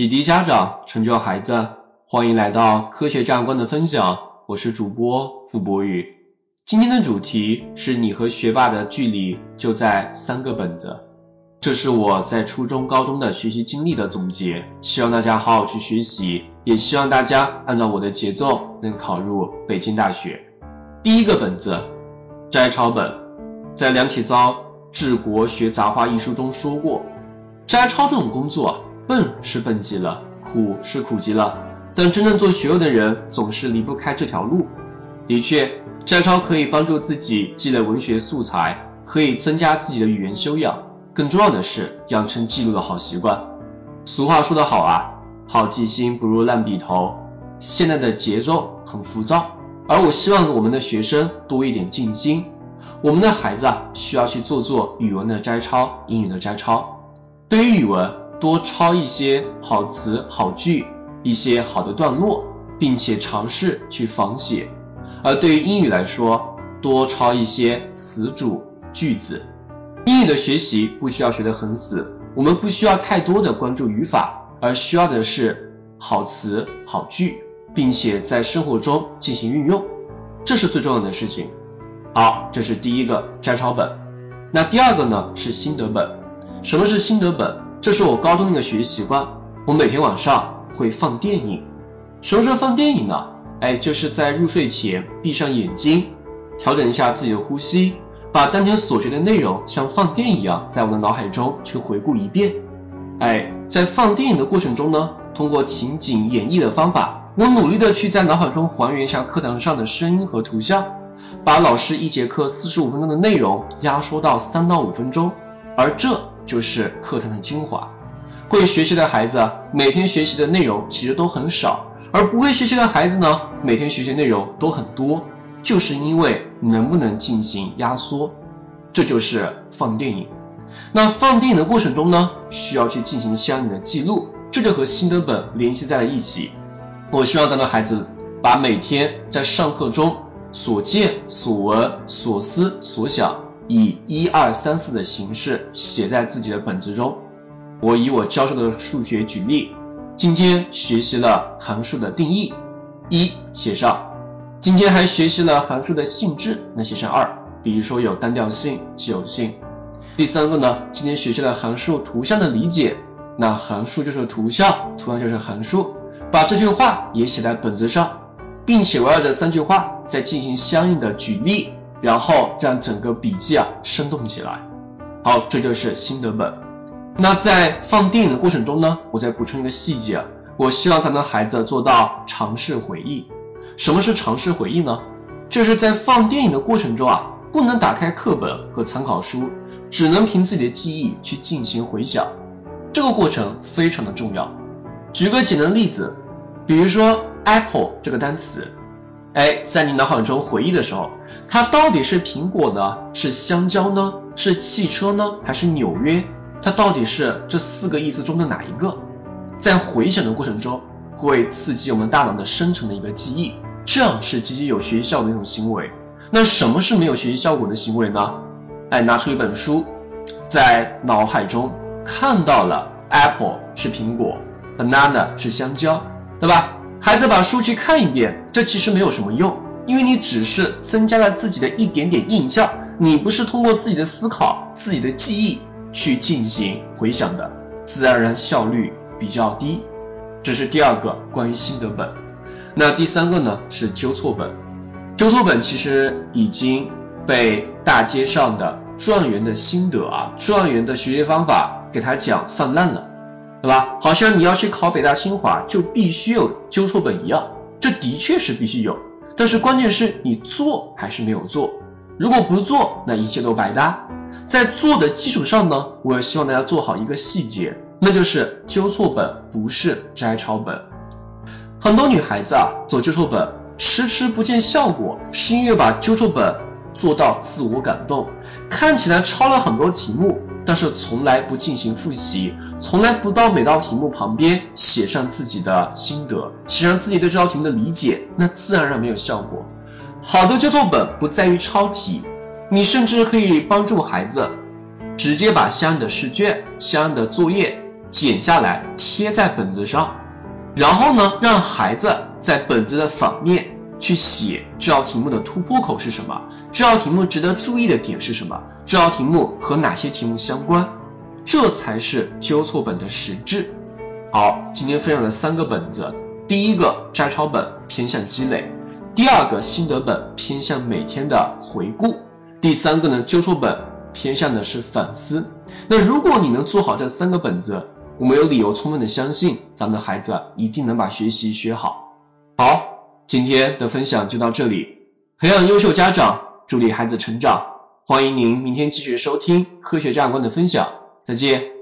启迪家长，成就孩子，欢迎来到科学价值观的分享。我是主播付博宇。今天的主题是你和学霸的距离就在三个本子。这是我在初中、高中的学习经历的总结，希望大家好好去学习，也希望大家按照我的节奏能考入北京大学。第一个本子，摘抄本，在梁启超《治国学杂话》一书中说过，摘抄这种工作。笨是笨极了，苦是苦极了，但真正做学问的人总是离不开这条路。的确，摘抄可以帮助自己积累文学素材，可以增加自己的语言修养，更重要的是养成记录的好习惯。俗话说得好啊，好记性不如烂笔头。现在的节奏很浮躁，而我希望我们的学生多一点静心。我们的孩子啊，需要去做做语文的摘抄，英语的摘抄。对于语文。多抄一些好词好句，一些好的段落，并且尝试去仿写。而对于英语来说，多抄一些词组句子。英语的学习不需要学得很死，我们不需要太多的关注语法，而需要的是好词好句，并且在生活中进行运用，这是最重要的事情。好，这是第一个摘抄本。那第二个呢是心得本。什么是心得本？这是我高中的一个学习习惯，我每天晚上会放电影。什么时候放电影呢？哎，就是在入睡前闭上眼睛，调整一下自己的呼吸，把当天所学的内容像放电一样，在我的脑海中去回顾一遍。哎，在放电影的过程中呢，通过情景演绎的方法，我努力的去在脑海中还原一下课堂上的声音和图像，把老师一节课四十五分钟的内容压缩到三到五分钟，而这。就是课堂的精华。会学习的孩子每天学习的内容其实都很少，而不会学习的孩子呢，每天学习内容都很多，就是因为能不能进行压缩。这就是放电影。那放电影的过程中呢，需要去进行相应的记录，这就和心得本联系在了一起。我希望咱们孩子把每天在上课中所见所闻所思所想。以一二三四的形式写在自己的本子中。我以我教授的数学举例，今天学习了函数的定义，一写上。今天还学习了函数的性质，那写上二。比如说有单调性、奇偶性。第三个呢，今天学习了函数图像的理解，那函数就是图像，图像就是函数。把这句话也写在本子上，并且围绕这三句话再进行相应的举例。然后让整个笔记啊生动起来。好，这就是心得本。那在放电影的过程中呢，我再补充一个细节，我希望咱们孩子做到尝试回忆。什么是尝试回忆呢？就是在放电影的过程中啊，不能打开课本和参考书，只能凭自己的记忆去进行回想。这个过程非常的重要。举个简单的例子，比如说 apple 这个单词。哎，在你脑海中回忆的时候，它到底是苹果呢？是香蕉呢？是汽车呢？还是纽约？它到底是这四个意思中的哪一个？在回想的过程中，会刺激我们大脑的深层的一个记忆，这样是极其有学习效果的一种行为。那什么是没有学习效果的行为呢？哎，拿出一本书，在脑海中看到了 apple 是苹果，banana 是香蕉，对吧？孩子把书去看一遍，这其实没有什么用，因为你只是增加了自己的一点点印象，你不是通过自己的思考、自己的记忆去进行回想的，自然而然效率比较低。这是第二个关于心得本。那第三个呢是纠错本，纠错本其实已经被大街上的状元的心得啊、状元的学习方法给他讲泛滥了。对吧？好像你要去考北大清华，就必须有纠错本一样，这的确是必须有。但是关键是你做还是没有做？如果不做，那一切都白搭。在做的基础上呢，我也希望大家做好一个细节，那就是纠错本不是摘抄本。很多女孩子啊，走纠错本迟迟不见效果，是因为把纠错本做到自我感动，看起来抄了很多题目。但是从来不进行复习，从来不到每道题目旁边写上自己的心得，写上自己对这道题目的理解，那自然而然没有效果。好的纠错本不在于抄题，你甚至可以帮助孩子直接把相应的试卷、相应的作业剪下来贴在本子上，然后呢，让孩子在本子的反面去写这道题目的突破口是什么，这道题目值得注意的点是什么，这道题目和哪些题目相关，这才是纠错本的实质。好，今天分享的三个本子，第一个摘抄本偏向积累，第二个心得本偏向每天的回顾，第三个呢纠错本偏向的是反思。那如果你能做好这三个本子，我们有理由充分的相信，咱们的孩子一定能把学习学好。好，今天的分享就到这里。培养优秀家长，助力孩子成长。欢迎您明天继续收听科学家长观的分享。再见。